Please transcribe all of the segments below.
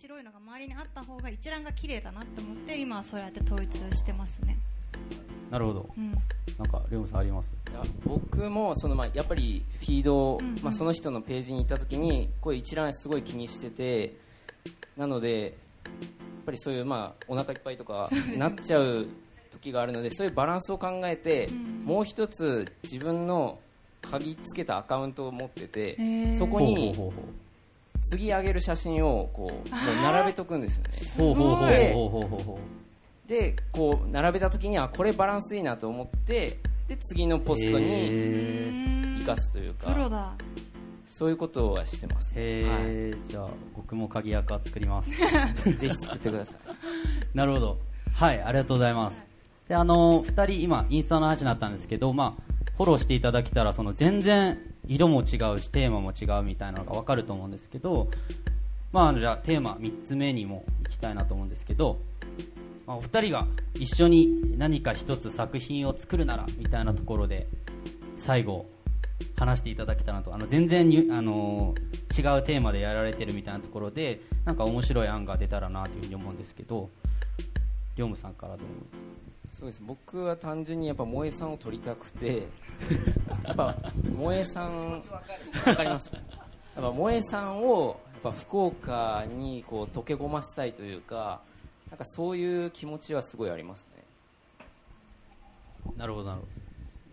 白いのが周りにあった方が一覧が綺麗だなと思って今はそうやって統一してますね。なるほど、うん。なんかりょうさんあります？いや僕もそのまあやっぱりフィードを、うんうん。まあ、その人のページに行った時にこういう一覧すごい気にしててなのでやっぱりそういうまあお腹いっぱいとかなっちゃう時があるのでそういうバランスを考えて、ん。もう一つ自分の鍵つけたアカウントを持っててそこにほうほうほ次上げる写真をこう並べとくんですよね。うほうほうほう。でほうほうほうほでこう並べた時にはこれバランスいいなと思ってで次のポストへにー。生かすというかプロだ。そういうことはしてます、へえ、じゃあ僕も鍵アカ作ります。はい、ぜひ作ってください。なるほど。はいありがとうございます。であの2人今インスタの話になったんですけどまあフォローしていただけたらその全然色も違うしテーマも違うみたいなのが分かると思うんですけどまあじゃあテーマ3つ目にも行きたいなと思うんですけど、まあ、お二人が一緒に何か一つ作品を作るならみたいなところで最後話していただけたらとあの全然に、あの違うテーマでやられてるみたいなところでなんか面白い案が出たらなというふうに思うんですけど龍武さんからどう？そうです。僕は単純にやっぱ萌えさんを撮りたくて やっぱ萌えさんわかります？やっぱ萌えさんをやっぱ福岡にこう溶け込ませたいというかなんかそういう気持ちはすごいありますね。なるほどなるほ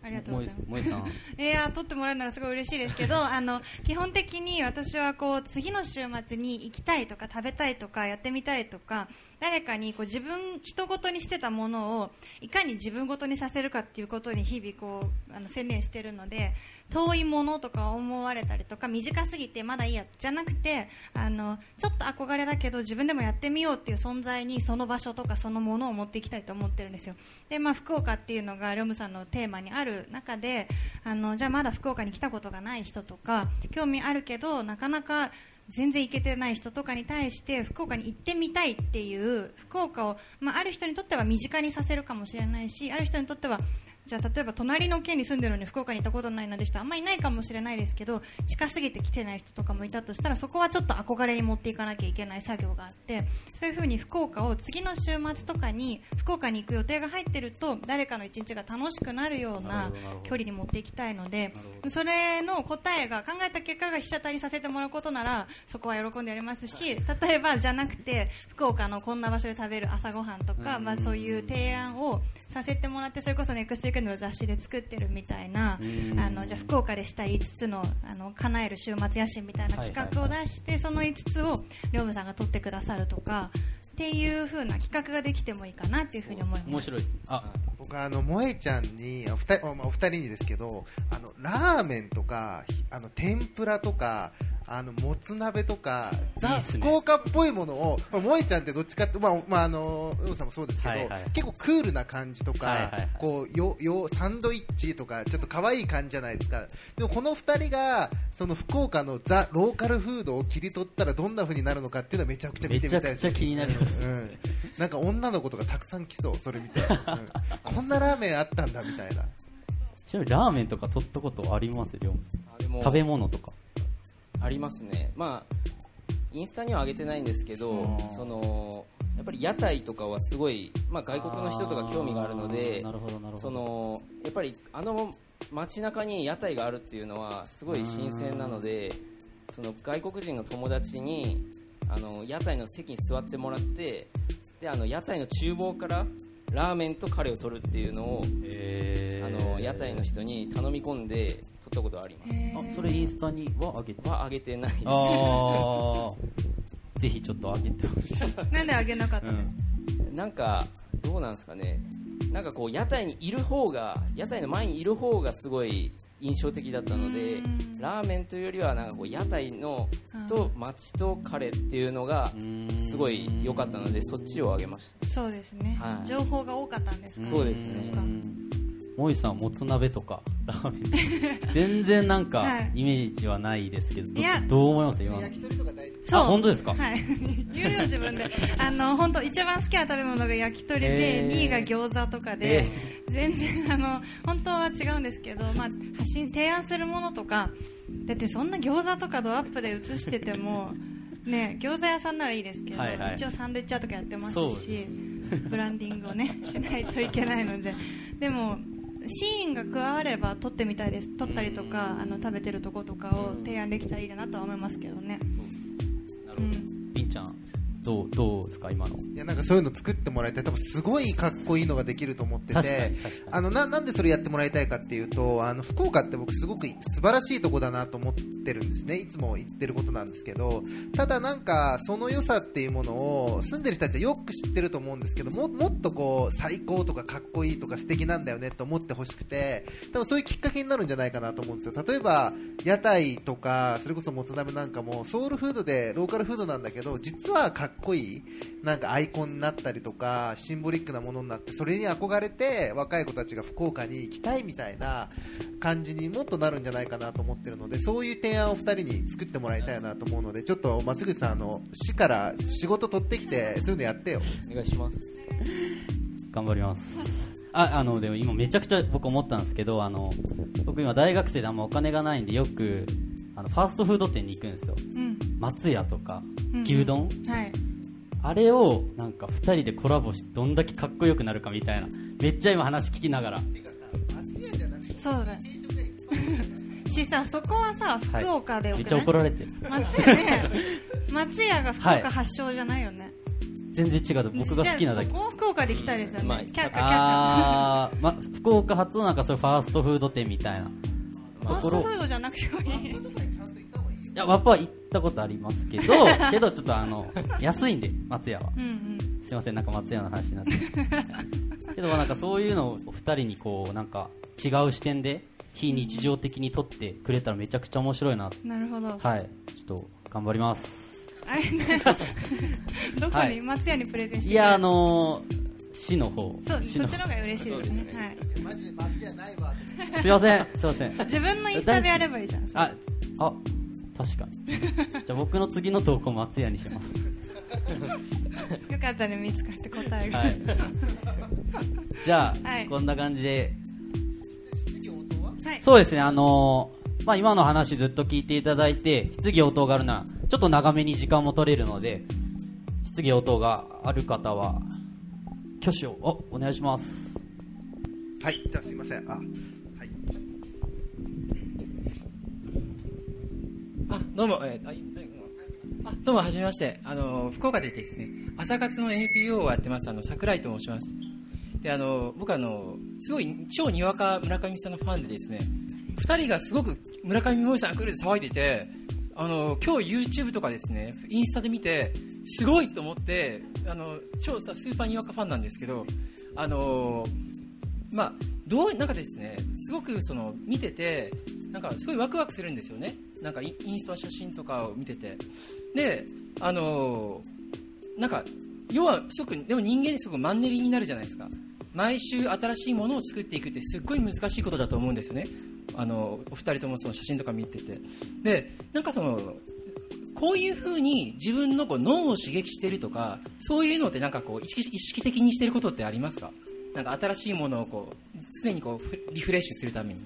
ありがとうどございます。萌えさん。いや撮ってもらえるならすごい嬉しいですけどあの基本的に私はこう次の週末に行きたいとか食べたいとかやってみたいとか誰かにこう自分人ごとにしてたものをいかに自分ごとにさせるかっていうことに日々こうあの専念してるので遠いものとか思われたりとか短すぎてまだいいやじゃなくてあのちょっと憧れだけど自分でもやってみようっていう存在にその場所とかそのものを持っていきたいと思ってるんですよ。で、まあ、福岡っていうのがリョムさんのテーマにある中であのじゃあまだ福岡に来たことがない人とか興味あるけどなかなか全然行けてない人とかに対して福岡に行ってみたいっていう福岡を、まあ、ある人にとっては身近にさせるかもしれないしある人にとってはじゃあ例えば隣の県に住んでるのに福岡に行ったことないなんて人あんまりいないかもしれないですけど近すぎて来てない人とかもいたとしたらそこはちょっと憧れに持っていかなきゃいけない作業があってそういうふうに福岡を次の週末とかに福岡に行く予定が入ってると誰かの一日が楽しくなるような距離に持っていきたいのでそれの答えが考えた結果が被写体にさせてもらうことならそこは喜んでやりますし例えばじゃなくて福岡のこんな場所で食べる朝ごはんとか、うんまあ、そういう提案をさせてもらってそれこそネクストウィークエンドの雑誌で作ってるみたいなうん。あのじゃあ福岡でしたい5つのあの叶える週末野心みたいな企画を出して、その5つを龍武さんが取ってくださるとかっていう風な企画ができてもいいかなっていうふうに思います。面白いですね。あ。僕はあの萌えちゃんにお二人おまあお二人にですけどあのラーメンとかひあの天ぷらとかあのもつ鍋とかザ福岡っぽいものを、まあ、萌えちゃんってどっちかってまあまああのウさんもそうですけど、はいはい。結構クールな感じとか、はいはい。はいこうよよサンドイッチとかちょっと可愛い感じじゃないですか。でもこの二人がその福岡のザローカルフードを切り取ったらどんな風になるのかっていうのはめちゃくちゃ見てみたいです。めちゃくちゃ気になります。うん。うんなんか女の子とかたくさん来そう。それ見て、う んこんなラーメンあったんだみたいな。ちなみにラーメンとか取ったことあります？龍武さん。あでも食べ物とかありますね。まあインスタには上げてないんですけどうん。そのやっぱり屋台とかはすごい、まあ、外国の人とか興味があるのでそのやっぱりあの街中に屋台があるっていうのはすごい新鮮なのでその外国人の友達にあの屋台の席に座ってもらってであの屋台の厨房からラーメンとカレーを取るっていうのをえあの屋台の人に頼み込んで取ったことあります。あそれインスタには上げては上げてないあ。あ ぜひちょっと上げてほしい、なんであげなかったうんですか、ん、なんかどうなんですかね。なんかこう屋台にいる方が屋台の前にいる方がすごい印象的だったのでうん。ラーメンというよりはなんかこう屋台のと街とカレーっていうのがすごい良かったのでそっちをあげましそうですね、はい。情報が多かったんですか？そうですねそうか萌さんもつ鍋とか ラーメン全然なんかはい。イメージはないですけど、どいや。どう思います？今。の焼き鳥とか大好き。そうあ本当ですか？はい。言うよ自分で。あの本当一番好きな食べ物が焼き鳥へでー。2位が餃子とかで、え全然あの本当は違うんですけど、まあ、発信提案するものとかだってそんな餃子とかドアップで映しててもね餃子屋さんならいいですけど、はいはい。一応サンドイッチャーとかやってますしブランディングをねしないといけないので。でもシーンが加われば撮ってみたいです撮ったりとかあの食べてるとことかを提案できたらいいなとは思いますけどね。なるほど。りんちゃんどうどうですか今の？いやなんかそういうの作ってもらいたい。多分すごいかっこいいのができると思ってて。あのななんでそれやってもらいたいかっていうとあの福岡って僕すごく素晴らしいとこだなと思ってるんですね。いつも言ってることなんですけど。ただなんかその良さっていうものを住んでる人たちはよく知ってると思うんですけどももっとこう最高とかかっこいいとか素敵なんだよねと思ってほしくて。多分そういうきっかけになるんじゃないかなと思うんですよ。例えば屋台とかそれこそもつ鍋なんかもソウルフードでローカルフードなんだけど実はかっこいいなんかアイコンになったりとかシンボリックなものになってそれに憧れて若い子たちが福岡に行きたいみたいな感じにもっとなるんじゃないかなと思ってるのでそういう提案を2人に作ってもらいたいなと思うのでちょっと松口さんあの市から仕事取ってきてそういうのやってよ。お願いします。頑張ります。ああのでも今めちゃくちゃ僕思ったんですけどあの僕今大学生であんまお金がないんでよくあのファーストフード店に行くんですよ。うん。松屋とかうん牛丼、はい。あれをなんか2人でコラボしてどんだけかっこよくなるかみたいな。めっちゃ今話聞きながら。そうだ。しさそこはさはい。福岡でよめっちゃ怒られてる。松屋ね。松屋が福岡発祥じゃないよね、全然違う僕が好きなだけ。福岡で行きたいですよね、まあキャッカキャッカま、福岡発のなんかそういうファーストフード店みたいなファーストフードじゃなくてもいい。いやワッパは行ったことありますけど けどちょっとあの安いんで松屋は。うんうん。すいませんなんか松屋の話になって。けどなんかそういうのを2人にこうなんか違う視点で非日常的に撮ってくれたらめちゃくちゃ面白いななるほど、はい。ちょっと頑張ります。あれねど。こに、はい。松屋にプレゼンしていやあのー市の方。そうそっちの方が嬉しいですね。ね。はい、マジで松屋ないわ すいませんすいません。自分のインスタでやればいいじゃんああ確かに。じゃあ僕の次の投稿松屋にします。よかったね見つかって答えが、はい。じゃあ、はい。こんな感じで。は？い。そうですねあのーまあ今の話ずっと聞いていただいて質疑応答があるならちょっと長めに時間も取れるので質疑応答がある方は挙手を。おお願いします。はいじゃあすいません。あどうも、えーあどうも、はじめまして。あの、福岡でですね、朝活の NPO をやってます、あの、桜井と申します。で、あの、僕あの、すごい、超にわか村上さんのファンでですね、二人がすごく村上萌さん来るって騒いでて、あの、今日 YouTube とかですね、インスタで見て、すごいと思って、あの、超さスーパーにわかファンなんですけど、あの、まあ、どうなんかですねすごくその見ててなんかすごいワクワクするんですよねなんかインスタ写真とかを見てて。であのーなんか要はすごくでも人間にすごくマンネリになるじゃないですか。毎週新しいものを作っていくってすっごい難しいことだと思うんですよね。あのお二人ともその写真とか見てて。でなんかそのこういうふうに自分のこう脳を刺激してるとかそういうのってなんかこう意識意識的にしてることってありますか？なんか新しいものをこう常にこうリフレッシュするために。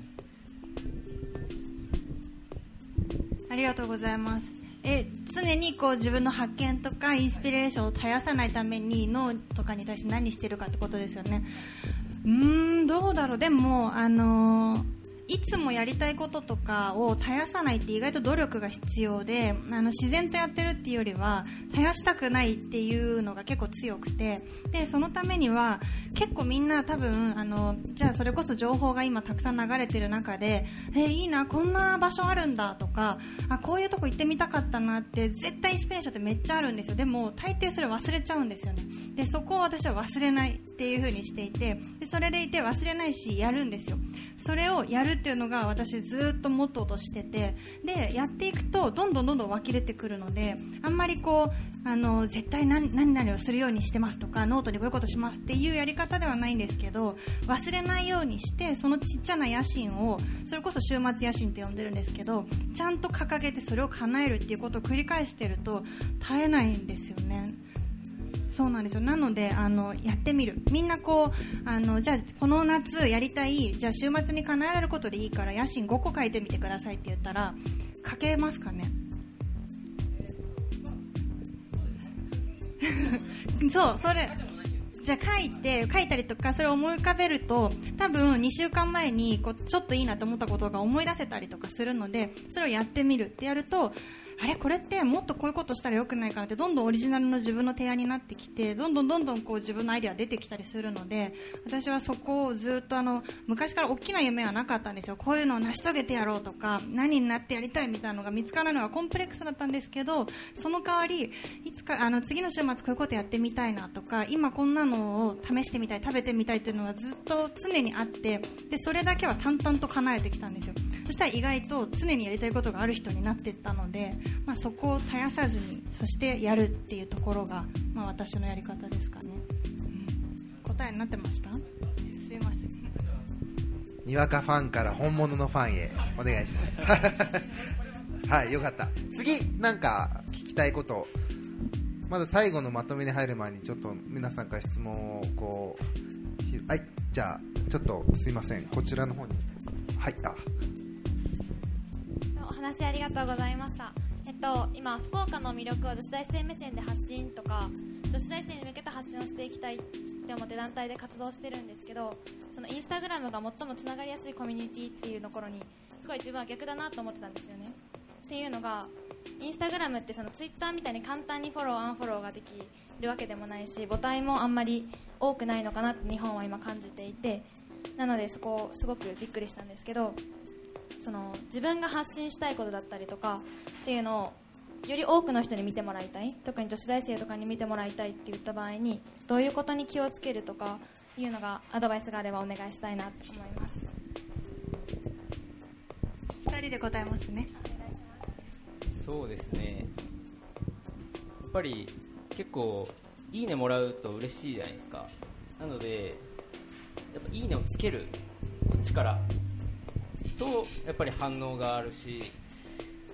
ありがとうございます。え常にこう自分の発見とかインスピレーションを絶やさないために脳とかに対して何してるかってことですよね。うーんどうだろう。でもあのーいつもやりたいこととかを絶やさないって意外と努力が必要であの自然とやってるっていうよりは絶やしたくないっていうのが結構強くて。でそのためには結構みんな多分あのじゃあそれこそ情報が今たくさん流れてる中でえいいなこんな場所あるんだとかあこういうとこ行ってみたかったなって絶対インスピレーションってめっちゃあるんですよ。でも大抵それ忘れちゃうんですよね。でそこを私は忘れないっていう風にしていてでそれでいて忘れないしやるんですよ。それをやるっていうのが私ずっとモットーとしててでやっていくとどんどんどんどん湧き出てくるのであんまりこうあの絶対何何々をするようにしてますとかノートにこういうことしますっていうやり方ではないんですけど忘れないようにしてそのちっちゃな野心をそれこそ週末野心って呼んでるんですけどちゃんと掲げてそれを叶えるっていうことを繰り返してると絶えないんですよね。そうなんですよ。なのであのやってみる。みんなこうあのじゃあこの夏やりたいじゃあ週末に叶えられることでいいから野心5個書いてみてくださいって言ったら書けますかね？そうそれじゃあ書いて書いたりとかそれを思い浮かべると多分2週間前にこうちょっといいなと思ったことが思い出せたりとかするのでそれをやってみるってやるとあれこれってもっとこういうことしたらよくないかなってどんどんオリジナルの自分の提案になってきてどんどんどんどんこう自分のアイデア出てきたりするので私はそこをずっとあの昔から大きな夢はなかったんですよ。こういうのを成し遂げてやろうとか何になってやりたいみたいなのが見つからないのがコンプレックスだったんですけどその代わりいつかあの次の週末こういうことやってみたいなとか今こんなのを試してみたい食べてみたいっていうのはずっと常にあってでそれだけは淡々と叶えてきたんですよ。そしたら意外と常にやりたいことがある人になっていったので、まあ、そこを絶やさずにそしてやるっていうところが、まあ、私のやり方ですかね、うん。答えになってました？すいません。にわかファンから本物のファンへお願いします。はいよかった。次なんか聞きたいこと。まだ最後のまとめに入る前にちょっと皆さんから質問をこうひはいじゃあちょっとすいません。こちらの方にはいあお話ありがとうございました。と、今、福岡の魅力を女子大生目線で発信とか、女子大生に向けた発信をしていきたいって思って団体で活動してるんですけど、そのインスタグラムが最もつながりやすいコミュニティっていうところに、すごい自分は逆だなと思ってたんですよね。っていうのが、インスタグラムってそのツイッターみたいに簡単にフォロー、アンフォローができるわけでもないし、母体もあんまり多くないのかなって日本は今感じていて、なのでそこをすごくびっくりしたんですけど、その自分が発信したいことだったりとかっていうのをより多くの人に見てもらいたい特に女子大生とかに見てもらいたいって言った場合にどういうことに気をつけるとかいうのがアドバイスがあればお願いしたいなと思います。2人で答えますね。そうですね。やっぱり結構いいねもらうと嬉しいじゃないですか。なのでやっぱいいねをつけるこっちからとやっぱり反応があるし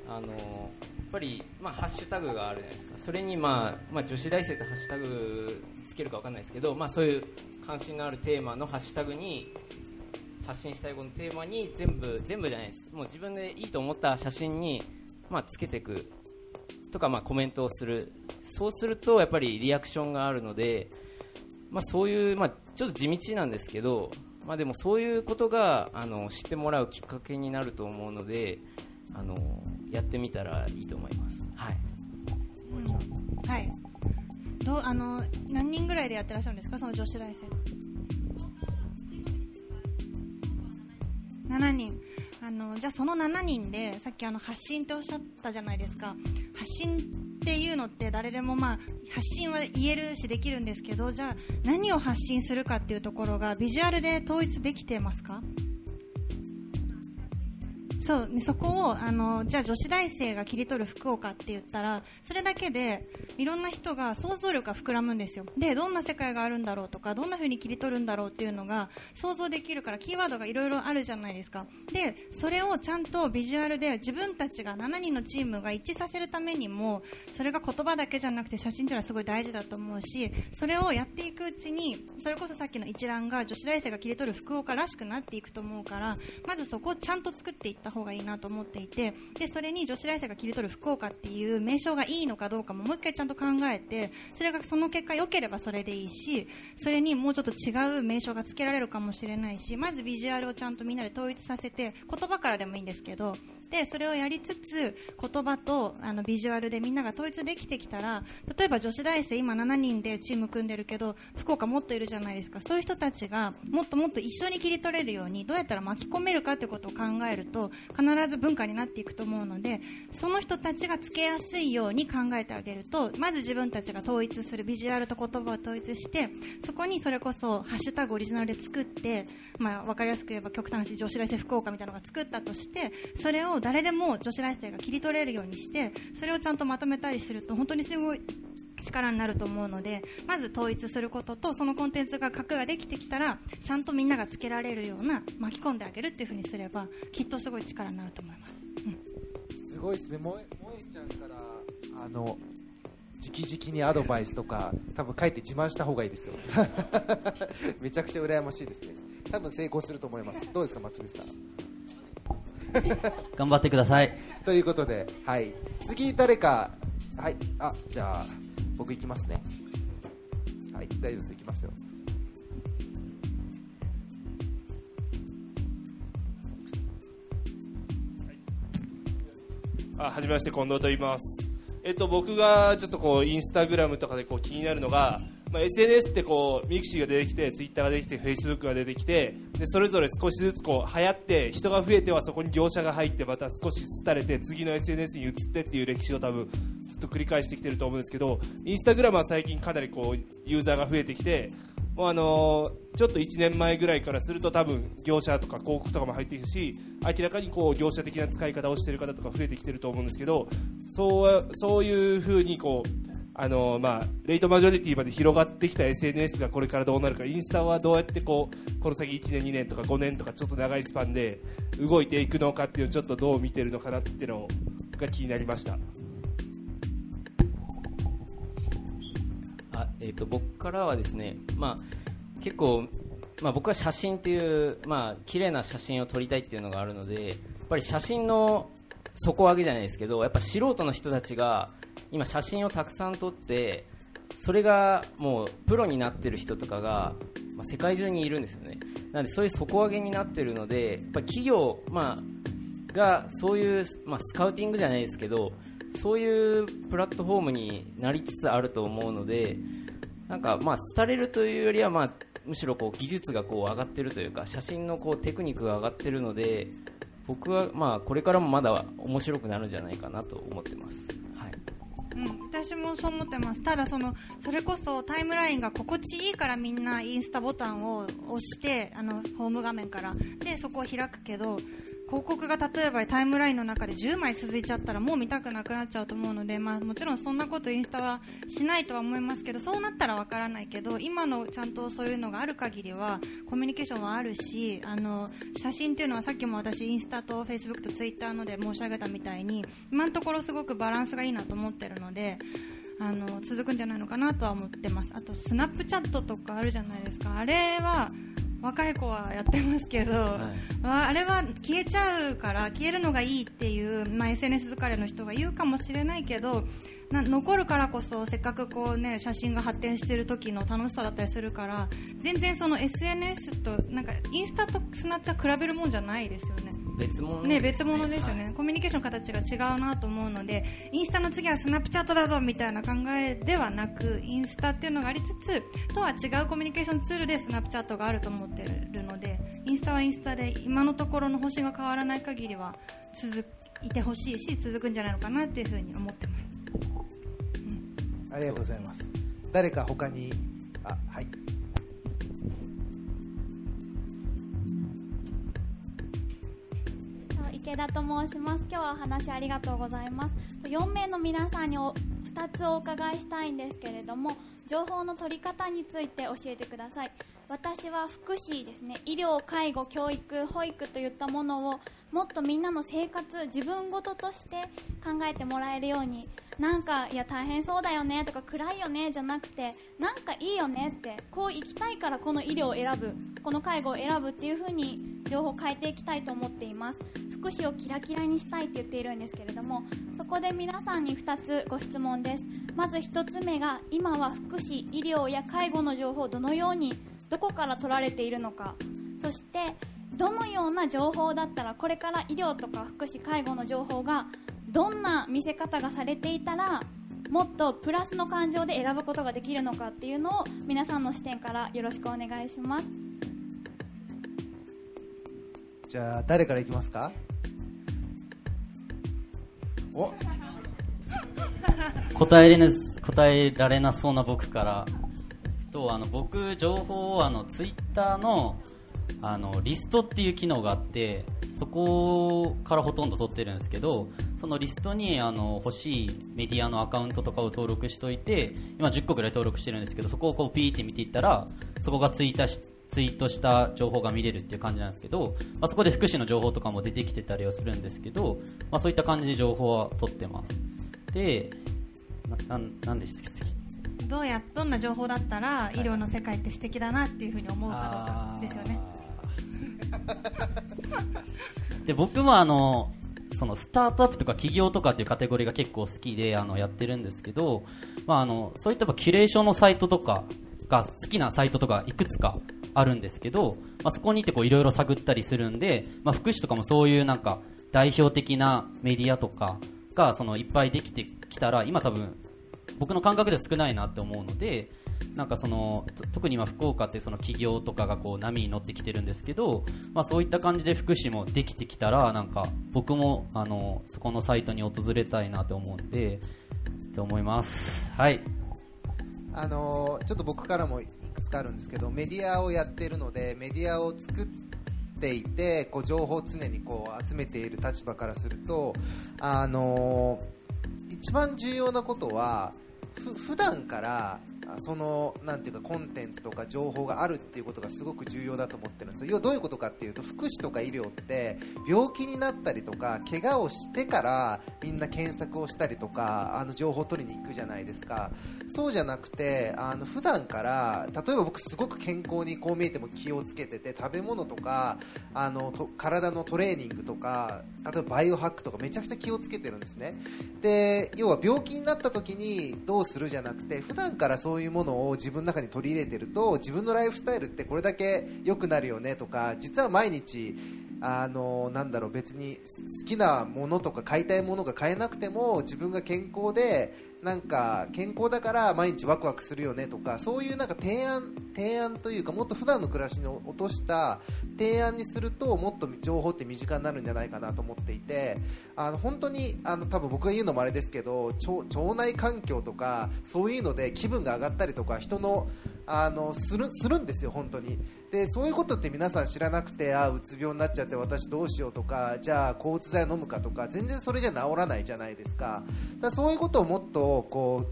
あのやっぱり、まあ、ハッシュタグがあるじゃないですか。それに、まあまあ、女子大生ってハッシュタグつけるかわかんないですけど、まあ、そういう関心のあるテーマのハッシュタグに発信したいこのテーマに全部全部じゃないです。もう自分でいいと思った写真に、まあ、つけていくとか、まあ、コメントをする。そうするとやっぱりリアクションがあるので、まあ、そういう、まあ、ちょっと地道なんですけど、まあ、でもそういうことがあの知ってもらうきっかけになると思うのであのやってみたらいいと思います。はい。うんはい。どあの何人ぐらいでやってらっしゃるんですか？その女子大生。7人。あのじゃあその7人でさっきあの発信っておっしゃったじゃないですか。発信っていうのって誰でもまあ発信は言えるしできるんですけどじゃあ何を発信するかっていうところがビジュアルで統一できてますか？そうねそこをあのじゃあ女子大生が切り取る福岡って言ったらそれだけでいろんな人が想像力が膨らむんですよ。でどんな世界があるんだろうとかどんな風に切り取るんだろうっていうのが想像できるからキーワードがいろいろあるじゃないですか。でそれをちゃんとビジュアルで自分たちが7人のチームが一致させるためにもそれが言葉だけじゃなくて写真っていうのはすごい大事だと思うしそれをやっていくうちにそれこそさっきの一覧が女子大生が切り取る福岡らしくなっていくと思うからまずそこをちゃんと作っていった方がいいなと思っていてでそれに女子大生が切り取る福岡っていう名称がいいのかどうかももう1回ちゃんと考えてそれがその結果良ければそれでいいしそれにもうちょっと違う名称がつけられるかもしれないしまずビジュアルをちゃんとみんなで統一させて言葉からでもいいんですけどでそれをやりつつ言葉とあのビジュアルでみんなが統一できてきたら例えば女子大生今7人でチーム組んでるけど福岡もっといるじゃないですか。そういう人たちがもっともっと一緒に切り取れるようにどうやったら巻き込めるかってことを考えると必ず文化になっていくと思うのでその人たちがつけやすいように考えてあげるとまず自分たちが統一するビジュアルと言葉を統一してそこにそれこそハッシュタグオリジナルで作って、まあ、分かりやすく言えば極端な話女子大生福岡みたいなのが作ったとしてそれを誰でも女子大生が切り取れるようにしてそれをちゃんとまとめたりすると本当にすごい力になると思うのでまず統一することとそのコンテンツが核ができてきたらちゃんとみんながつけられるような巻き込んであげるっていうふうにすればきっとすごい力になると思います、うんすごいですね、萌えちゃんからあの直々にアドバイスとか、多分帰って自慢した方がいいですよ。めちゃくちゃ羨ましいですね。多分成功すると思います。どうですか、松光さん？頑張ってください。ということで、はい、次誰か、はい、あ、じゃあ、僕行きますね。はい。大丈夫です。行きますよ。あはじめまして近藤と言います。えっと僕がちょっとこうインスタグラムとかでこう気になるのが、まあ、SNS ってこうミクシーが出てきてツイッターが出てきてフェイスブックが出てきてでそれぞれ少しずつこう流行って人が増えてはそこに業者が入ってまた少し廃れて次の SNS に移ってっていう歴史を多分ずっと繰り返してきてると思うんですけどインスタグラムは最近かなりこうユーザーが増えてきてもうあのーちょっと1年前ぐらいからすると多分業者とか広告とかも入っていくし明らかにこう業者的な使い方をしている方とか増えてきてると思うんですけどそうそういうふうにこうあのーまあ、レイトマジョリティまで広がってきた SNS がこれからどうなるかインスタはどうやってこうこの先1年、2年とか5年とかちょっと長いスパンで動いていくのかっていうのをちょっとどう見てるのかなっていうのが気になりました。あえー、と僕からはですね、まあ、結構、まあ、僕は写真っていう、まあ綺麗な写真を撮りたいっていうのがあるのでやっぱり写真の底上げじゃないですけどやっぱ素人の人たちが今写真をたくさん撮ってそれがもうプロになってる人とかが、まあ、世界中にいるんですよねなのでそういう底上げになってるのでやっぱ企業、まあ、がそういう、まあ、スカウティングじゃないですけどそういうプラットフォームになりつつあると思うのでなんかまあ廃れるというよりはまあむしろこう技術がこう上がってるというか写真のこうテクニックが上がってるので僕はまあこれからもまだ面白くなるんじゃないかなと思ってます。うん、私もそう思ってます。ただそのそれこそタイムラインが心地いいからみんなインスタボタンを押してあのホーム画面から。でそこを開くけど広告が例えばタイムラインの中で10枚続いちゃったらもう見たくなくなっちゃうと思うので、まあ、もちろんそんなことインスタはしないとは思いますけどそうなったらわからないけど今のちゃんとそういうのがある限りはコミュニケーションはあるしあの写真っていうのはさっきも私インスタとフェイスブックとツイッターので申し上げたみたいに今のところすごくバランスがいいなと思ってるのであの続くんじゃないのかなとは思ってます。あとスナップチャットとかあるじゃないですか。あれは若い子はやってますけど、ああれは消えちゃうから消えるのがいいっていう、まあ、SNS 疲れの人が言うかもしれないけどな残るからこそせっかくこう、ね、写真が発展している時の楽しさだったりするから全然その SNS となんかインスタとスナッチは比べるもんじゃないですよね。別物ね、別物ですよね、コミュニケーションの形が違うなと思うのでインスタの次はスナップチャットだぞみたいな考えではなくインスタっていうのがありつつとは違うコミュニケーションツールでスナップチャットがあると思ってるのでインスタはインスタで今のところの星が変わらない限りは続いてほしいし続くんじゃないのかなっていうふうに思ってます。ありがとうございます。誰か他にあはい池田と申します。今日はお話ありがとうございます。4名の皆さんにお2つお伺いしたいんですけれども情報の取り方について教えてください。私は福祉ですね。医療介護教育保育といったものをもっとみんなの生活自分ごととして考えてもらえるようになんかいや大変そうだよねとか暗いよねじゃなくてなんかいいよねってこう生きたいからこの医療を選ぶこの介護を選ぶっていう風に情報を変えていきたいと思っています。福祉をキラキラにしたいって言っているんですけれどもそこで皆さんに2つご質問です。まず1つ目が今は福祉医療や介護の情報をどのようにどこから取られているのか。そしてどのような情報だったらこれから医療とか福祉介護の情報がどんな見せ方がされていたらもっとプラスの感情で選ぶことができるのかっていうのを皆さんの視点からよろしくお願いします。じゃあ誰からいきますか？答えれな答えられなそうな僕から。とあの僕情報をあのツイッターのあのリストっていう機能があってそこからほとんど取ってるんですけどそのリストにあの欲しいメディアのアカウントとかを登録しておいて今10個ぐらい登録してるんですけどそこをこうピーって見ていったらそこがツイートしツイートした情報が見れるっていう感じなんですけど、まあ、そこで福祉の情報とかも出てきてたりはするんですけど、まあ、そういった感じで情報は取ってますでななんなんでしたっけ？次どうやどんな情報だったら医療の世界って素敵だなっていうふうに思うかどうかですよね。で僕もあのそのスタートアップとか起業とかっていうカテゴリーが結構好きであのやってるんですけど、まあ、あのそういったキュレーションのサイトとかが好きなサイトとかいくつかあるんですけど、まあ、そこに行っていろいろ探ったりするんで、まあ、福祉とかもそういうなんか代表的なメディアとかがそのいっぱいできてきたら今多分僕の感覚では少ないなって思うのでなんかその特に今福岡ってその企業とかがこう波に乗ってきてるんですけど、まあ、そういった感じで福祉もできてきたらなんか僕もあのそこのサイトに訪れたいなと思うんでって思います。はい。あのちょっと僕からもくつかあるんですけどメディアをやってるのでメディアを作っていてこう情報を常にこう集めている立場からするとあの一番重要なことはふ普段からそのなんていうかコンテンツとか情報があるっていうことがすごく重要だと思ってるんですよ。要はどういうことかっていうと福祉とか医療って病気になったりとか怪我をしてからみんな検索をしたりとかあの情報を取りに行くじゃないですか。そうじゃなくてあの普段から例えば僕すごく健康にこう見えても気をつけてて食べ物とかあのと体のトレーニングとか例えばバイオハックとかめちゃくちゃ気をつけてるんですね。で要は病気になった時にどうするじゃなくて普段からそういうものを自分の中に取り入れてると自分のライフスタイルってこれだけ良くなるよねとか実は毎日あのなんだろう別に好きなものとか買いたいものが買えなくても自分が健康でなんか健康だから毎日ワクワクするよねとかそういうなんか提案提案というかもっと普段の暮らしに落とした提案にするともっと情報って身近になるんじゃないかなと思っていてあの本当にあの多分僕が言うのもあれですけど腸内環境とかそういうので気分が上がったりとか人のあのするするんですよ、本当に。でそういうことって皆さん知らなくてあうつ病になっちゃって私どうしようとかじゃあ抗うつ剤を飲むかとか全然それじゃ治らないじゃないですか。だそういうことをもっとこ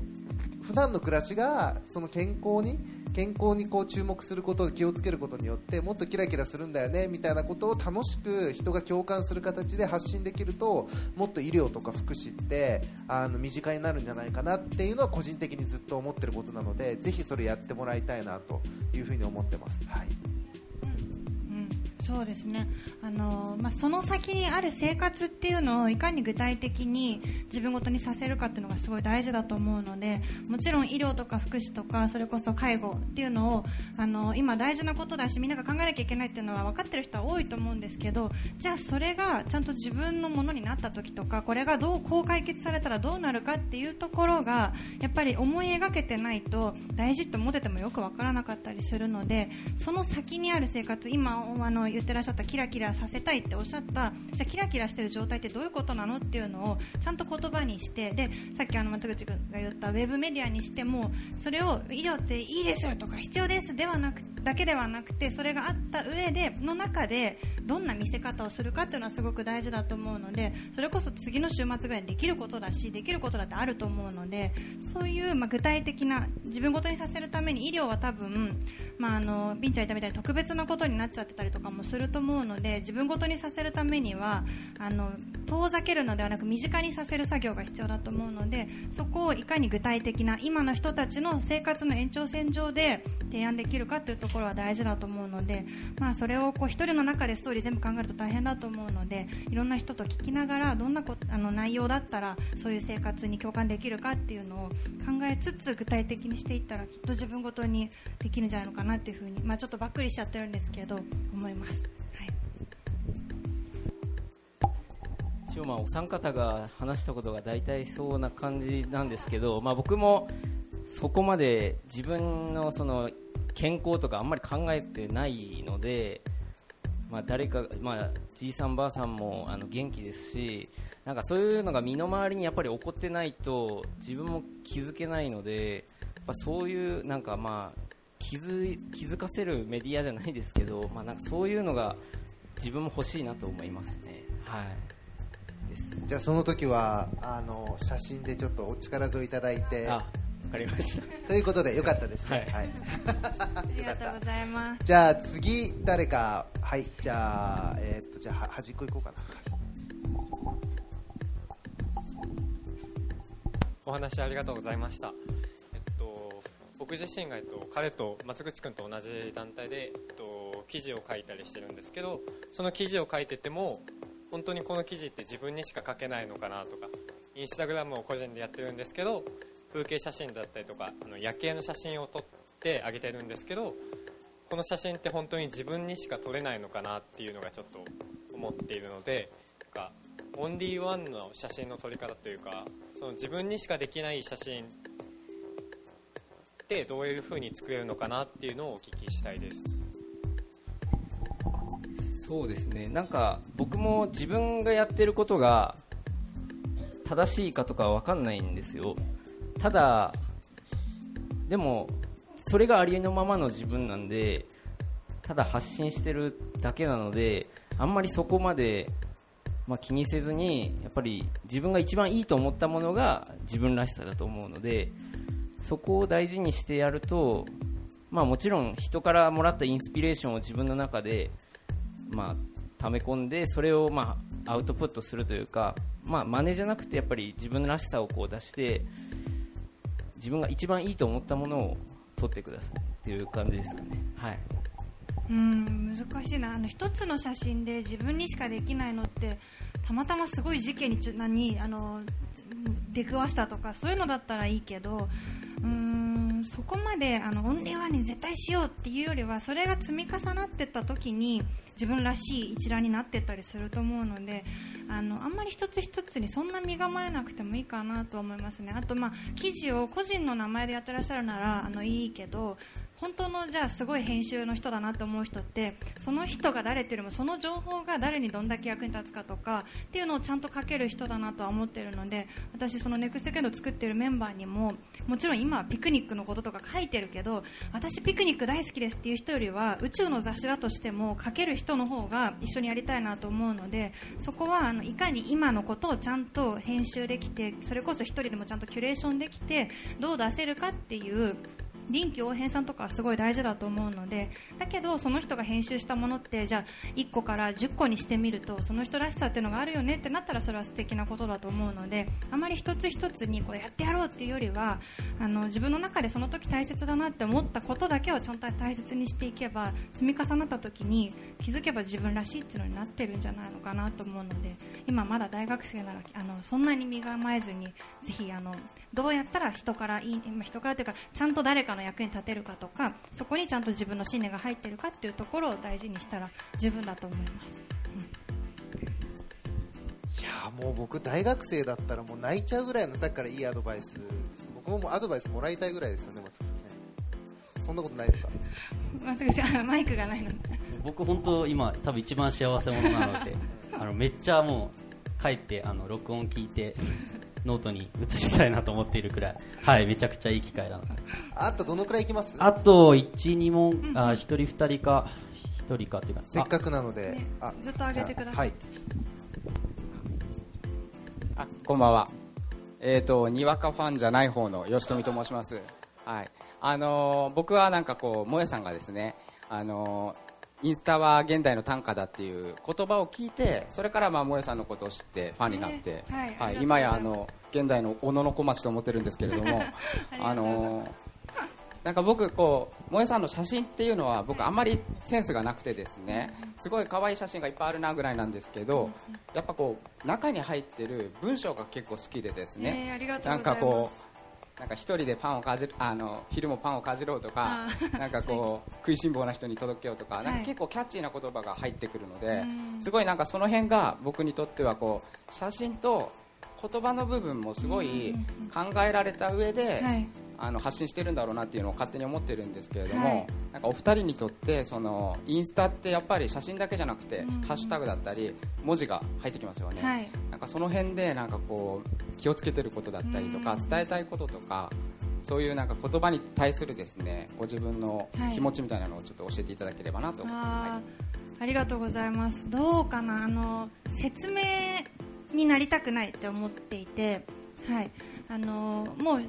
う普段の暮らしがその健康に健康にこう注目すること気をつけることによってもっとキラキラするんだよねみたいなことを楽しく人が共感する形で発信できるともっと医療とか福祉ってあの身近になるんじゃないかなっていうのは個人的にずっと思ってることなのでぜひそれやってもらいたいなというふうに思ってます。はいそうですね。あの、まあ、その先にある生活っていうのをいかに具体的に自分ごとにさせるかっていうのがすごい大事だと思うのでもちろん医療とか福祉とかそれこそ介護っていうのをあの今大事なことだしみんなが考えなきゃいけないっていうのは分かってる人は多いと思うんですけどじゃあそれがちゃんと自分のものになった時とかこれがどうこう解決されたらどうなるかっていうところがやっぱり思い描けてないと大事と思っててもよく分からなかったりするのでその先にある生活今あの言ってらっしゃったキラキラさせたいっておっしゃったじゃキラキラしてる状態ってどういうことなのっていうのをちゃんと言葉にしてでさっきあの松口君が言ったウェブメディアにしてもそれを医療っていいですよとか必要ですではなくだけではなくてそれがあった上での中でどんな見せ方をするかっていうのはすごく大事だと思うのでそれこそ次の週末ぐらいにできることだしできることだってあると思うのでそういう、まあ、具体的な自分ごとにさせるために医療は多分、まあ、あのビンちゃん言ったみたいに特別なことになっちゃってたりとかもすると思うので自分ごとにさせるためにはあの遠ざけるのではなく身近にさせる作業が必要だと思うのでそこをいかに具体的な今の人たちの生活の延長線上で提案できるかというところは大事だと思うので、まあ、それをこう一人の中でストーリー全部考えると大変だと思うのでいろんな人と聞きながらどんなこあの内容だったらそういう生活に共感できるかっていうのを考えつつ具体的にしていったらきっと自分ごとにできるんじゃないのかなっていうふうに、まあ、ちょっとばっくりしちゃってるんですけど思います。一応まあお三方が話したことが大体そうな感じなんですけど、まあ、僕もそこまで自分のその健康とかあんまり考えてないので、まあ、誰か、まあ、じいさんばあさんもあの元気ですしなんかそういうのが身の回りにやっぱり起こってないと自分も気づけないのでやっぱそういうなんかまあ気づ気づかせるメディアじゃないですけど、まあ、なんかそういうのが自分も欲しいなと思いますね。はい。じゃあその時はあの写真でちょっとお力添えいただいて。あわかりました。ということでよかったですね。はい、ありがとうございます。じゃあ次誰か。はい。じゃあえー、っとじゃあ端っこ行こうかな。お話ありがとうございました、えっと、僕自身が、えっと、彼と松口君と同じ団体で、えっと、記事を書いたりしてるんですけどその記事を書いてても本当にこの記事って自分にしか書けないのかなとかインスタグラムを個人でやってるんですけど風景写真だったりとかあの夜景の写真を撮ってあげてるんですけどこの写真って本当に自分にしか撮れないのかなっていうのがちょっと思っているのでなんかオンリーワンの写真の撮り方というかその自分にしかできない写真ってどういう風に作れるのかなっていうのをお聞きしたいです。そうですね。なんか僕も自分がやってることが正しいかとかわかんないんですよ。ただでもそれがありのままの自分なんでただ発信してるだけなのであんまりそこまで、まあ、気にせずにやっぱり自分が一番いいと思ったものが自分らしさだと思うのでそこを大事にしてやると、まあ、もちろん人からもらったインスピレーションを自分の中で、まあ、溜め込んでそれを、まあ、アウトプットするというか、まあ、真似じゃなくてやっぱり自分らしさをこう出して自分が一番いいと思ったものを撮ってくださいっていう感じですかね。はいうん難しいなあの一つの写真で自分にしかできないのってたまたますごい事件にちょ何あの出くわしたとかそういうのだったらいいけどうんそこまであのオンリーワンに絶対しようっていうよりはそれが積み重なってった時に自分らしい一覧になってったりすると思うのであのあんまり一つ一つにそんな身構えなくてもいいかなと思いますね。あと、まあ、記事を個人の名前でやってらっしゃるならあのいいけど本当のじゃあすごい編集の人だなと思う人ってその人が誰っていうよりもその情報が誰にどんだけ役に立つかとかっていうのをちゃんと書ける人だなとは思っているので私そのネクストキャンド作ってるメンバーにももちろん今はピクニックのこととか書いてるけど私ピクニック大好きですっていう人よりは宇宙の雑誌だとしても書ける人の方が一緒にやりたいなと思うのでそこはあのいかに今のことをちゃんと編集できてそれこそ1人でもちゃんとキュレーションできてどう出せるかっていう臨機応変さんとかはすごい大事だと思うのでだけどその人が編集したものってじゃあ1個から10個にしてみるとその人らしさっていうのがあるよねってなったらそれは素敵なことだと思うのであまり一つ一つにこれやってやろうっていうよりはあの自分の中でその時大切だなって思ったことだけをちゃんと大切にしていけば積み重なった時に気づけば自分らしいっていうのになってるんじゃないのかなと思うので今まだ大学生ならあのそんなに身構えずにぜひあのどうやったら人からいい人からというかちゃんと誰かの役に立てるかとかそこにちゃんと自分の信念が入っているかっていうところを大事にしたら十分だと思います。いやもう僕大学生だったらもう泣いちゃうぐらいのさっきからいいアドバイス。僕ももうアドバイスもらいたいぐらいですよね松木さんね。そんなことないですか？まずじゃあマイクがないので。僕本当今多分一番幸せ者なのであのめっちゃもう帰ってあの録音聞いてノートに移したいなと思っているくらい。はいめちゃくちゃいい機会だな。あとどのくらいいきます？あと12問。あ1人2人か1人かっていうか。せっかくなので、あずっと上げてください。じあこんばんは。えっ、と、にわかファンじゃない方の吉富と申します。はい。あのー僕はなんかこう、もえさんがですね、あのーインスタは現代の短歌だっていう言葉を聞いて、それからまあ、もえさんのことを知ってファンになって、えーはい。ありがとうござい今やあの、現代の小野の小町と思ってるんですけれども、あのーなんか僕こう萌えさんの写真っていうのは僕あんまりセンスがなくてですねすごい可愛い写真がいっぱいあるなぐらいなんですけどやっぱこう中に入ってる文章が結構好きでですねえーありがとうなんございます。かこうなんか一人でパンをかじるあの昼もパンをかじろうとかなんかこう食いしん坊な人に届けようとかなんかはい結構キャッチーな言葉が入ってくるのでうん。すごいなんかその辺が僕にとってはこう写真と言葉の部分もすごい考えられた上で、はいあの発信してるんだろうなっていうのを勝手に思ってるんですけれども、はい。なんかお二人にとってそのインスタってやっぱり写真だけじゃなくて、うん。ハッシュタグだったり文字が入ってきますよね、はい。なんかその辺でなんかこう気をつけてることだったりとか、うん。伝えたいこととかそういうなんか言葉に対するですねご自分のはい。気持ちみたいなのをちょっと教えていただければなと思って、あーありがとうございます。どうかなあの説明になりたくないって思っていて、はい、あのもう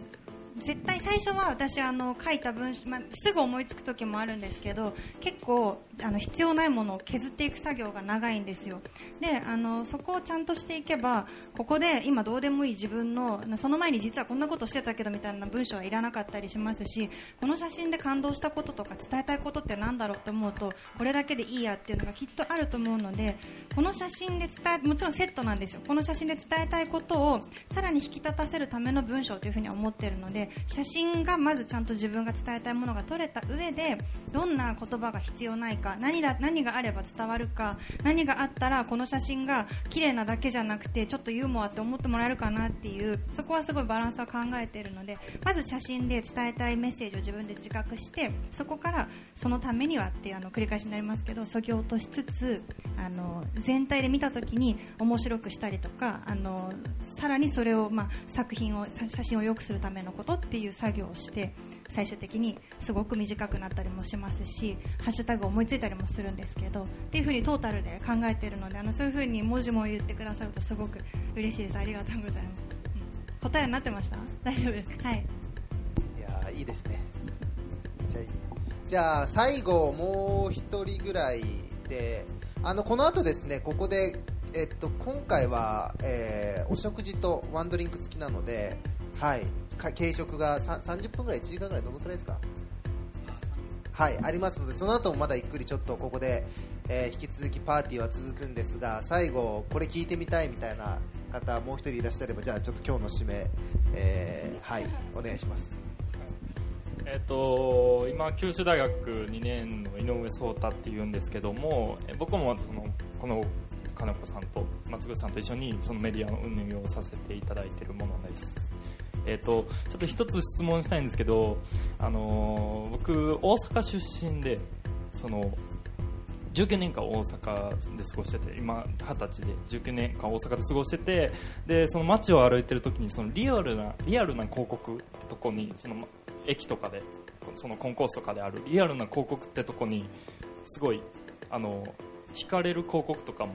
絶対最初は私あの書いた文章、まあ、すぐ思いつく時もあるんですけど結構あの必要ないものを削っていく作業が長いんですよ。であのそこをちゃんとしていけばここで今どうでもいい自分のその前に実はこんなことしてたけどみたいな文章はいらなかったりしますしこの写真で感動したこととか伝えたいことってなんだろうと思うとこれだけでいいやっていうのがきっとあると思うのでこの写真で伝えもちろんセットなんですよ。この写真で伝えたいことをさらに引き立たせるための文章というふうに思ってるので写真がまずちゃんと自分が伝えたいものが撮れた上でどんな言葉が必要ないか何だ何があれば伝わるか何があったらこの写真が綺麗なだけじゃなくてちょっとユーモアって思ってもらえるかなっていうそこはすごいバランスは考えているのでまず写真で伝えたいメッセージを自分で自覚してそこからそのためにはっていうあの繰り返しになりますけどそぎ落としつつあの全体で見た時に面白くしたりとかあのさらにそれを、まあ、作品を写真を良くするためのことっていう作業をして最終的にすごく短くなったりもしますしハッシュタグ思いついたりもするんですけどっていうふうにトータルで考えているのであのそういうふうに文字も言ってくださるとすごく嬉しいです。ありがとうございます、うん、答えになってました？大丈夫ですはい。いやいいですね。めっちゃいい。じゃあ最後もう一人ぐらいであのこの後ですねここでえっと、今回は、えー、お食事とワンドリンク付きなので、はい、軽食が30分ぐらい、1時間ぐらい、どのくらいですか？はい、ありますので、その後もまだゆっくりちょっとここで、えー、引き続きパーティーは続くんですが、最後、これ聞いてみたいみたいな方、もう一人いらっしゃれば、じゃあちょっと今日の締め、えー、はい、お願いします。えーと、今、九州大学2年の井上壮太っていうんですけども僕もそのこの金子さんと松口さんと一緒にそのメディアの運営をさせていただいているものです。えーと、ちょっと一つ質問したいんですけど、あのー、僕、大阪出身でその19年間大阪で過ごしてて今、二十歳で19年間大阪で過ごしててでその街を歩いてる時にそのリアルなリアルな広告ってとこにその駅とかでそのコンコースとかであるリアルな広告ってとこにすごいあの惹かれる広告とかも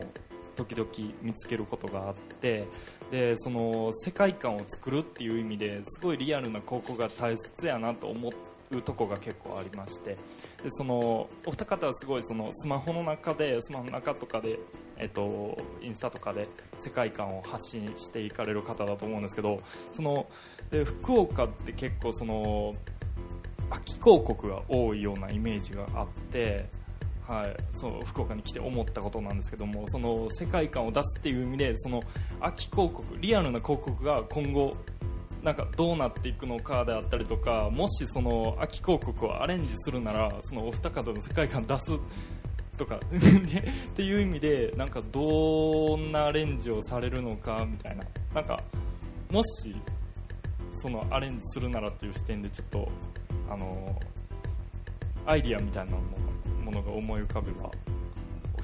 時々見つけることがあってでその世界観を作るっていう意味ですごいリアルな広告が大切やなと思うとこが結構ありまして。でそのお二方はすごいそのスマホの中でスマホの中とかで、えっと、インスタとかで世界観を発信していかれる方だと思うんですけどそので福岡って結構その秋広告が多いようなイメージがあってはい、そう福岡に来て思ったことなんですけどもその世界観を出すっていう意味でその秋広告リアルな広告が今後なんかどうなっていくのかであったりとかもしその秋広告をアレンジするならそのお二方の世界観出すとか っていう意味でなんかどんなアレンジをされるのかみたいな。なんかもしそのアレンジするならっていう視点でちょっとあのアイディアみたいなのものが思い浮かべば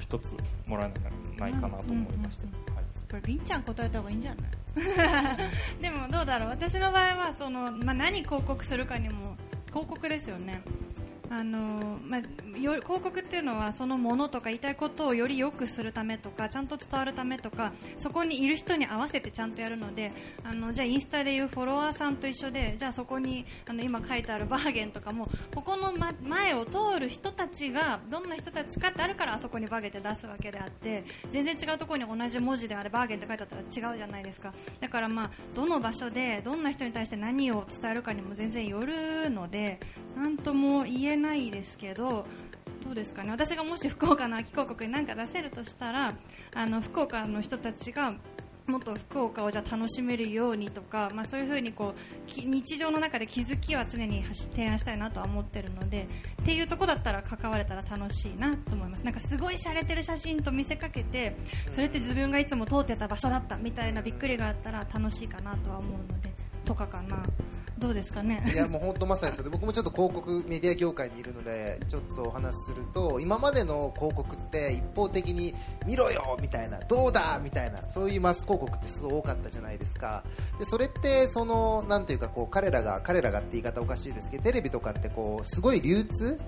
一つもらえないかなと思いました、はい、これりんちゃん答えた方がいいんじゃない？でもどうだろう。私の場合はその、まあ、何広告するかにも広告ですよね。あのまあ、広告っていうのはそのものとか言いたいことをより良くするためとかちゃんと伝わるためとかそこにいる人に合わせてちゃんとやるのであのじゃあインスタでいうフォロワーさんと一緒でじゃあそこにあの今書いてあるバーゲンとかもここの、ま、前を通る人たちがどんな人たちかってあるからあそこにバーゲンって出すわけであって全然違うところに同じ文字であれバーゲンって書いてあったら違うじゃないですか。だから、まあ、どの場所でどんな人に対して何を伝えるかにも全然よるのでなんとも言えないですけどどうですかね。私がもし福岡の秋広告に何か出せるとしたらあの福岡の人たちがもっと福岡をじゃ楽しめるようにとか、まあ、そういうふうにこう日常の中で気づきは常に提案したいなとは思ってるのでっていうとこだったら関われたら楽しいなと思います。なんかすごい洒落てる写真と見せかけてそれって自分がいつも通ってた場所だったみたいなびっくりがあったら楽しいかなとは思うのでとかかな。どうですかね？いやもう本当まさにそれ僕もちょっと広告メディア業界にいるのでちょっとお話しすると今までの広告って一方的に見ろよみたいなどうだみたいなそういうマス広告ってすごい多かったじゃないですか。でそれってそのなんていうかこう彼らが彼らがって言い方おかしいですけどテレビとかってこうすごい流通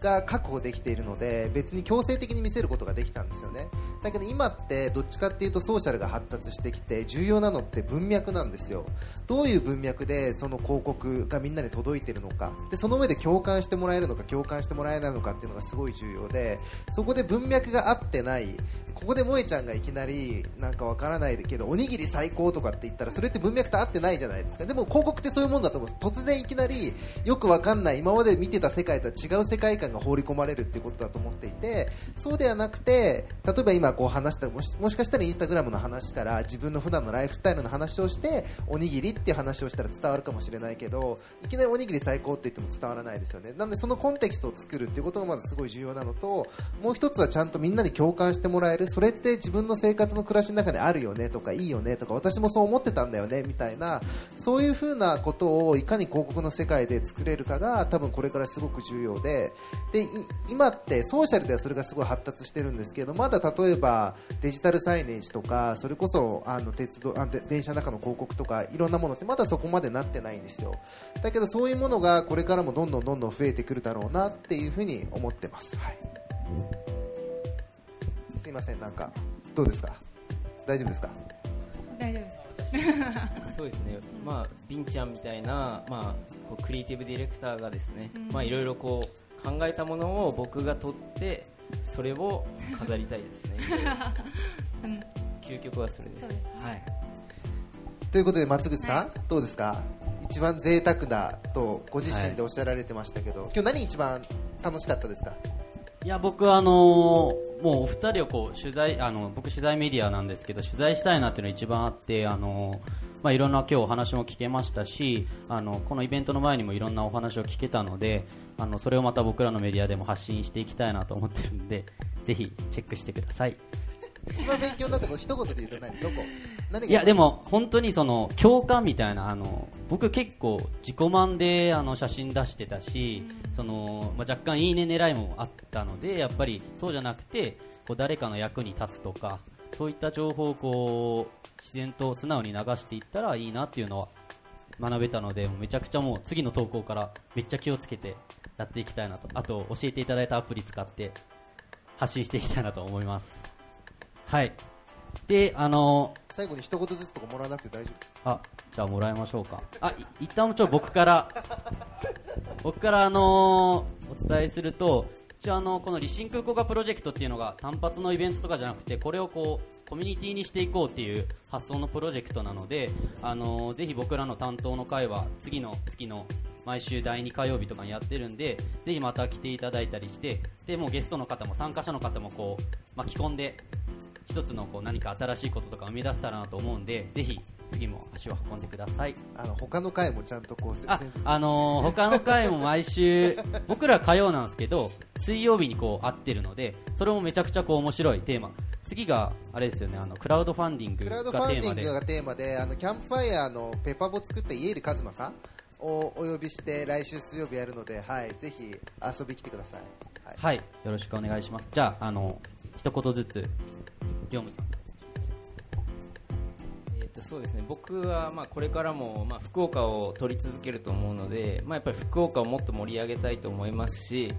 が確保できているので別に強制的に見せることができたんですよね。だけど今ってどっちかっていうとソーシャルが発達してきて重要なのって文脈なんですよ。どういう文脈でその広告がみんなに届いているのか。でその上で共感してもらえるのか共感してもらえないのかっていうのがすごい重要でそこで文脈が合ってないここで萌ちゃんがいきなりなんかわからないけどおにぎり最高とかって言ったらそれって文脈と合ってないじゃないですか。でも広告ってそういうもんだと思う突然いきなりよくわかんない今まで見てた世界とは違う世界観が放り込まれるっていうことだと思っていてそうではなくて例えば今こう話したもしもしかしたらインスタグラムの話から自分の普段のライフスタイルの話をしておにぎりっていう話をしたら伝わるかもしれないけどいきなりおにぎり最高って言っても伝わらないですよね。なのでそのコンテキストを作るっていうことがまずすごい重要なのともう一つはちゃんとみんなに共感してもらえるそれって自分の生活の暮らしの中であるよねとかいいよねとか私もそう思ってたんだよねみたいなそういう風なことをいかに広告の世界で作れるかが多分これからすごく重要で。で今ってソーシャルではそれがすごい発達してるんですけどまだ例えばデジタルサイネージとかそれこそあの鉄道あで電車の中の広告とかいろんなものってまだそこまでなってないんですよ。だけどそういうものがこれからもどんどんどんどん増えてくるだろうなっていうふうに思ってます、はい、すいませんなんかどうですか？大丈夫ですか？大丈夫です。そうですね、まあ、ビンちゃんみたいな、まあ、こうクリエイティブディレクターがですね、うん。まあ、いろいろこう考えたものを僕が取ってそれを飾りたいですね。うん。究極はそれです。そうですはい、ということで松口さん、どうですか？一番贅沢だとご自身でおっしゃられてましたけど、今日何一番楽しかったですか？いや僕はあのーもうお二人をこう取材あの僕取材メディアなんですけど取材したいなっていうのが一番あってあのーまあいろんな今日お話も聞けましたしあのこのイベントの前にもいろんなお話を聞けたのであのそれをまた僕らのメディアでも発信していきたいなと思ってるんで ぜひチェックしてください。一番勉強になったこと一言で言うと何？どこ？何が？いやでも本当にその共感みたいなあの僕結構自己満であの写真出してたし、そのまあ、若干いいね狙いもあったのでやっぱりそうじゃなくてこう誰かの役に立つとかそういった情報をこう自然と素直に流していったらいいなっていうのは学べたのでめちゃくちゃもう次の投稿からめっちゃ気をつけてやっていきたいなと。あと教えていただいたアプリ使って発信していきたいなと思います。はい。であの最後に一言ずつとかもらわなくて大丈夫。あじゃあもらいましょうか。あい一旦ちょ僕から。僕からあのーお伝えすると一応あのこのリシンク効果プロジェクトっていうのが単発のイベントとかじゃなくてこれをこうコミュニティにしていこうっていう発想のプロジェクトなのであのーぜひ僕らの担当の会は次の月の毎週第2火曜日とかにやってるんでぜひまた来ていただいたりしてでもうゲストの方も参加者の方もこう巻き込んで一つのこう何か新しいこととか生み出せたらなと思うんでぜひ次も足を運んでください。あの他の回もちゃんとこうあ、あのー他の回も毎週 僕ら火曜なんですけど水曜日にこう合ってるのでそれもめちゃくちゃこう面白いテーマ。次があれですよねあのクラウドファンディングクラウドがファンディングテーマでがテーマであのキャンプファイヤーのペッパーボ作った家入一馬さんをお呼びして来週水曜日やるので、はい、ぜひ遊び来てください、はい。はいよろしくお願いします。じゃああの一言ずつ業務さん。えーとそうですね。僕はまあこれからもまあ福岡を取り続けると思うので、まあ、やっぱり福岡をもっと盛り上げたいと思いますし、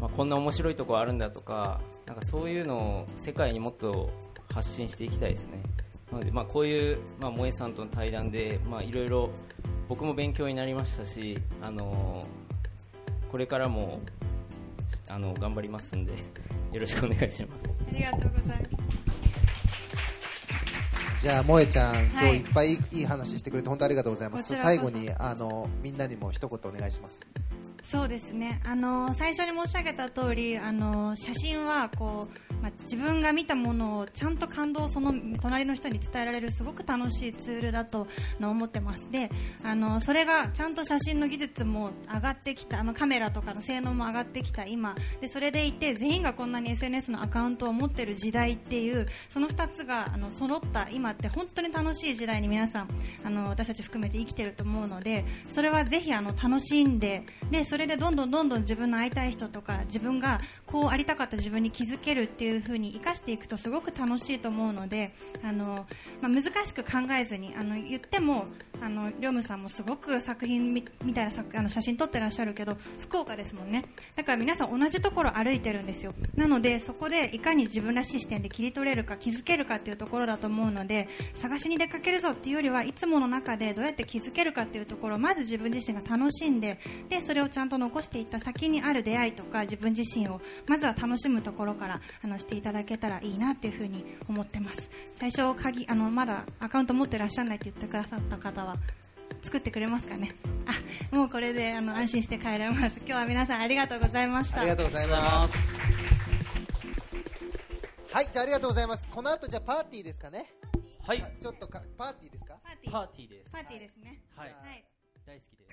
まあ、こんな面白いところあるんだとかなんかそういうのを世界にもっと発信していきたいですね。なのでまあこういう、まあ、萌えさんとの対談でまあいろいろ僕も勉強になりましたし、あのこれからもあの頑張りますんでよろしくお願いします。ありがとうございます。じゃあ萌えちゃん、今はい。日いっぱいいい話してくれて本当ありがとうございます。最後にあのみんなにも一言お願いしますそうですね。あの最初に申し上げた通りあの写真はこう、まあ、自分が見たものをちゃんと感動をその隣の人に伝えられるすごく楽しいツールだと思ってます。であのそれがちゃんと写真の技術も上がってきたあのカメラとかの性能も上がってきた今。でそれでいて全員がこんなに SNS のアカウントを持っている時代っていうその2つがあの揃った今って本当に楽しい時代に皆さんあの私たち含めて生きてると思うのでそれはぜひあの楽しんででそれでどんどんどんどん自分の会いたい人とか自分がこうありたかった自分に気づけるっていう風に生かしていくとすごく楽しいと思うのであの、まあ、難しく考えずにあの言ってもあのりょむさんもすごく作品みたいな作あの写真撮ってらっしゃるけど福岡ですもんね。だから皆さん同じところ歩いてるんですよ。なのでそこでいかに自分らしい視点で切り取れるか気づけるかっていうところだと思うので探しに出かけるぞっていうよりはいつもの中でどうやって気づけるかっていうところをまず自分自身が楽しんででそれをちゃんと残していった先にある出会いとか自分自身をまずは楽しむところからあのしていただけたらいいなっていうふうに思ってます。最初鍵あのまだアカウント持ってらっしゃらないって言ってくださった方は作ってくれますかね？あもうこれであの安心して帰れます。今日は皆さんありがとうございました。ありがとうございます。はいじゃあありがとうございます。この後じゃあパーティーですかね？はい。ちょっとかパーティーですか？パーティーパーティーです。パーティーですね。はい。はい。大好き